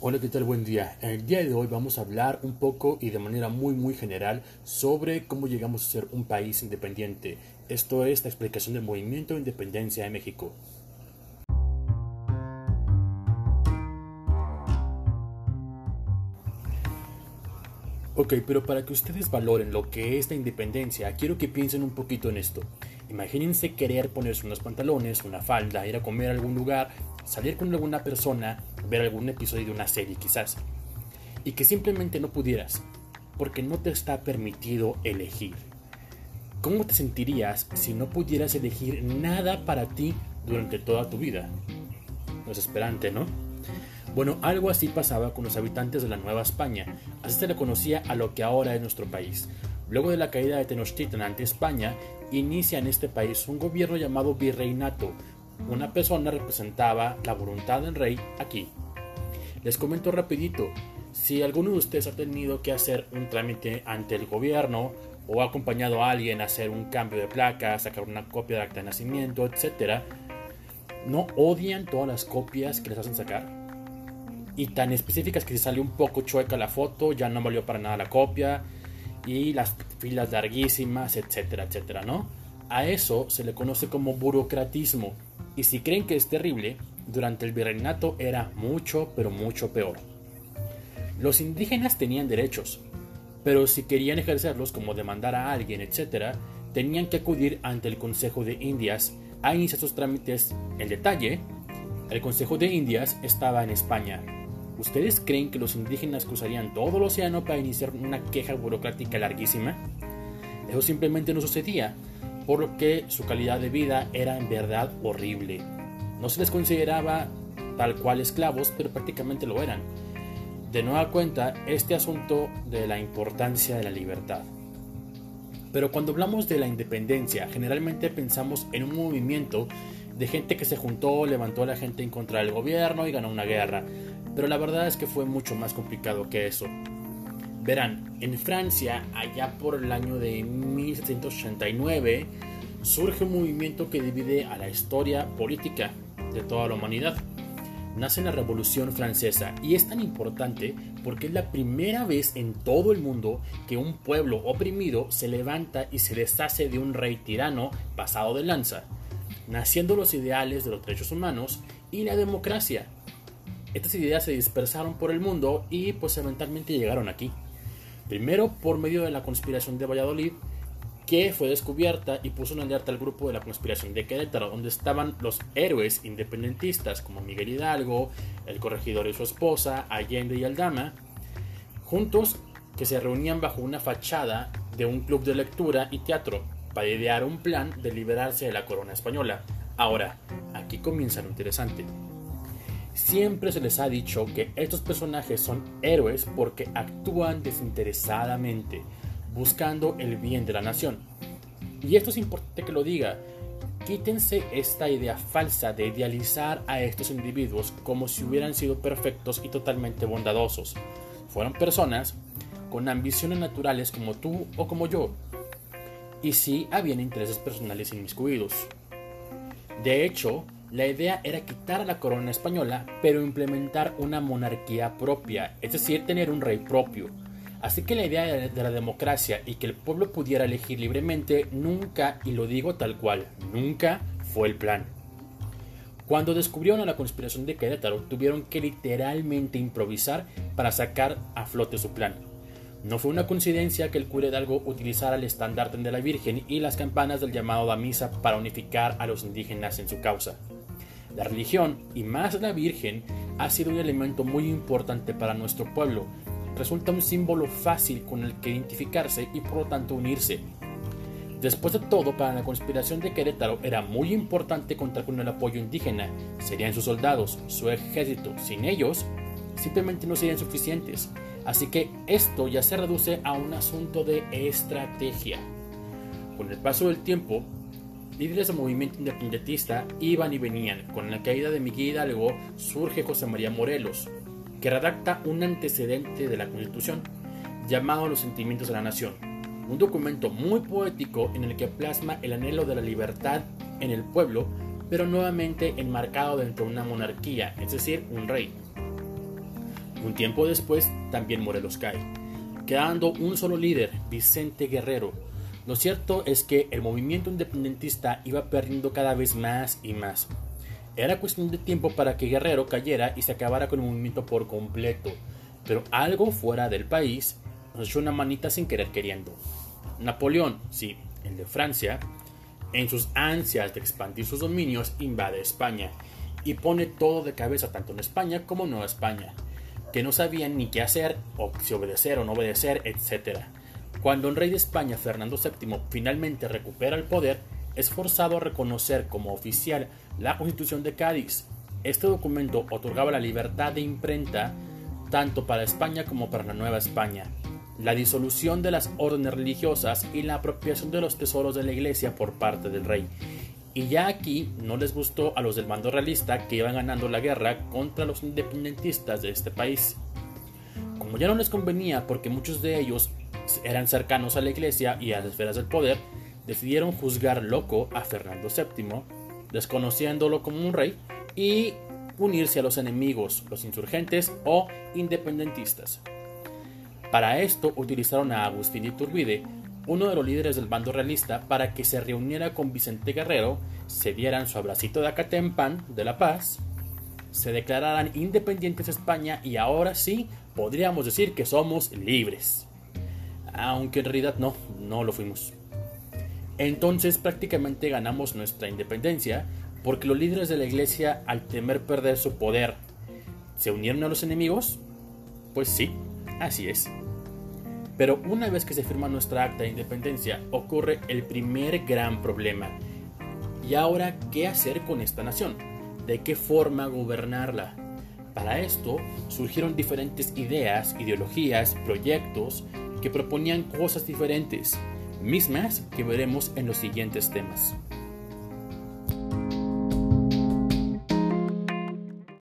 Hola, ¿qué tal? Buen día. El día de hoy vamos a hablar un poco y de manera muy muy general sobre cómo llegamos a ser un país independiente. Esto es la explicación del movimiento de independencia de México. Ok, pero para que ustedes valoren lo que es la independencia, quiero que piensen un poquito en esto. Imagínense querer ponerse unos pantalones, una falda, ir a comer a algún lugar, salir con alguna persona, ver algún episodio de una serie quizás, y que simplemente no pudieras, porque no te está permitido elegir. ¿Cómo te sentirías si no pudieras elegir nada para ti durante toda tu vida? No es esperante, ¿no? Bueno, algo así pasaba con los habitantes de la Nueva España, así se le conocía a lo que ahora es nuestro país. Luego de la caída de Tenochtitlan ante España, inicia en este país un gobierno llamado virreinato. Una persona representaba la voluntad del rey aquí. Les comento rapidito, si alguno de ustedes ha tenido que hacer un trámite ante el gobierno o ha acompañado a alguien a hacer un cambio de placa, sacar una copia de acta de nacimiento, etc., ¿no odian todas las copias que les hacen sacar? Y tan específicas que si salió un poco chueca la foto, ya no valió para nada la copia, y las filas larguísimas, etcétera, etcétera, ¿no? A eso se le conoce como burocratismo. Y si creen que es terrible, durante el virreinato era mucho, pero mucho peor. Los indígenas tenían derechos, pero si querían ejercerlos como demandar a alguien, etcétera, tenían que acudir ante el Consejo de Indias a iniciar sus trámites. En detalle, el Consejo de Indias estaba en España, ¿Ustedes creen que los indígenas cruzarían todo el océano para iniciar una queja burocrática larguísima? Eso simplemente no sucedía, por lo que su calidad de vida era en verdad horrible. No se les consideraba tal cual esclavos, pero prácticamente lo eran. De nueva cuenta, este asunto de la importancia de la libertad. Pero cuando hablamos de la independencia, generalmente pensamos en un movimiento de gente que se juntó, levantó a la gente en contra del gobierno y ganó una guerra pero la verdad es que fue mucho más complicado que eso. Verán, en Francia, allá por el año de 1789, surge un movimiento que divide a la historia política de toda la humanidad. Nace la Revolución Francesa y es tan importante porque es la primera vez en todo el mundo que un pueblo oprimido se levanta y se deshace de un rey tirano pasado de lanza, naciendo los ideales de los derechos humanos y la democracia, estas ideas se dispersaron por el mundo y pues eventualmente llegaron aquí. Primero por medio de la conspiración de Valladolid, que fue descubierta y puso en alerta al grupo de la conspiración de Querétaro, donde estaban los héroes independentistas como Miguel Hidalgo, el corregidor y su esposa, Allende y Aldama, juntos que se reunían bajo una fachada de un club de lectura y teatro para idear un plan de liberarse de la corona española. Ahora, aquí comienza lo interesante. Siempre se les ha dicho que estos personajes son héroes porque actúan desinteresadamente, buscando el bien de la nación. Y esto es importante que lo diga. Quítense esta idea falsa de idealizar a estos individuos como si hubieran sido perfectos y totalmente bondadosos. Fueron personas con ambiciones naturales como tú o como yo. Y sí habían intereses personales inmiscuidos. De hecho, la idea era quitar la corona española, pero implementar una monarquía propia, es decir, tener un rey propio. Así que la idea de la democracia y que el pueblo pudiera elegir libremente nunca, y lo digo tal cual, nunca fue el plan. Cuando descubrieron la conspiración de Querétaro, tuvieron que literalmente improvisar para sacar a flote su plan. No fue una coincidencia que el cura Hidalgo utilizara el estandarte de la Virgen y las campanas del llamado a misa para unificar a los indígenas en su causa. La religión, y más la Virgen, ha sido un elemento muy importante para nuestro pueblo. Resulta un símbolo fácil con el que identificarse y por lo tanto unirse. Después de todo, para la conspiración de Querétaro era muy importante contar con el apoyo indígena. Serían sus soldados, su ejército. Sin ellos, simplemente no serían suficientes. Así que esto ya se reduce a un asunto de estrategia. Con el paso del tiempo, líderes del movimiento independentista iban y venían. Con la caída de Miguel Hidalgo surge José María Morelos, que redacta un antecedente de la Constitución llamado Los Sentimientos de la Nación, un documento muy poético en el que plasma el anhelo de la libertad en el pueblo, pero nuevamente enmarcado dentro de una monarquía, es decir, un rey. Un tiempo después también Morelos cae, quedando un solo líder, Vicente Guerrero. Lo cierto es que el movimiento independentista iba perdiendo cada vez más y más. Era cuestión de tiempo para que Guerrero cayera y se acabara con el movimiento por completo, pero algo fuera del país nos echó una manita sin querer queriendo. Napoleón, sí, el de Francia, en sus ansias de expandir sus dominios, invade España y pone todo de cabeza tanto en España como en Nueva España, que no sabían ni qué hacer, o si obedecer o no obedecer, etc. Cuando el rey de España, Fernando VII, finalmente recupera el poder, es forzado a reconocer como oficial la Constitución de Cádiz. Este documento otorgaba la libertad de imprenta tanto para España como para la Nueva España, la disolución de las órdenes religiosas y la apropiación de los tesoros de la iglesia por parte del rey. Y ya aquí no les gustó a los del mando realista que iban ganando la guerra contra los independentistas de este país. Como ya no les convenía porque muchos de ellos eran cercanos a la iglesia y a las esferas del poder, decidieron juzgar loco a Fernando VII, desconociéndolo como un rey, y unirse a los enemigos, los insurgentes o independentistas. Para esto utilizaron a Agustín Iturbide, uno de los líderes del bando realista, para que se reuniera con Vicente Guerrero, se dieran su abracito de Acatempan de la paz, se declararan independientes España y ahora sí podríamos decir que somos libres. Aunque en realidad no, no lo fuimos. Entonces prácticamente ganamos nuestra independencia porque los líderes de la iglesia al temer perder su poder se unieron a los enemigos. Pues sí, así es. Pero una vez que se firma nuestra acta de independencia, ocurre el primer gran problema. ¿Y ahora qué hacer con esta nación? ¿De qué forma gobernarla? Para esto surgieron diferentes ideas, ideologías, proyectos que proponían cosas diferentes, mismas que veremos en los siguientes temas.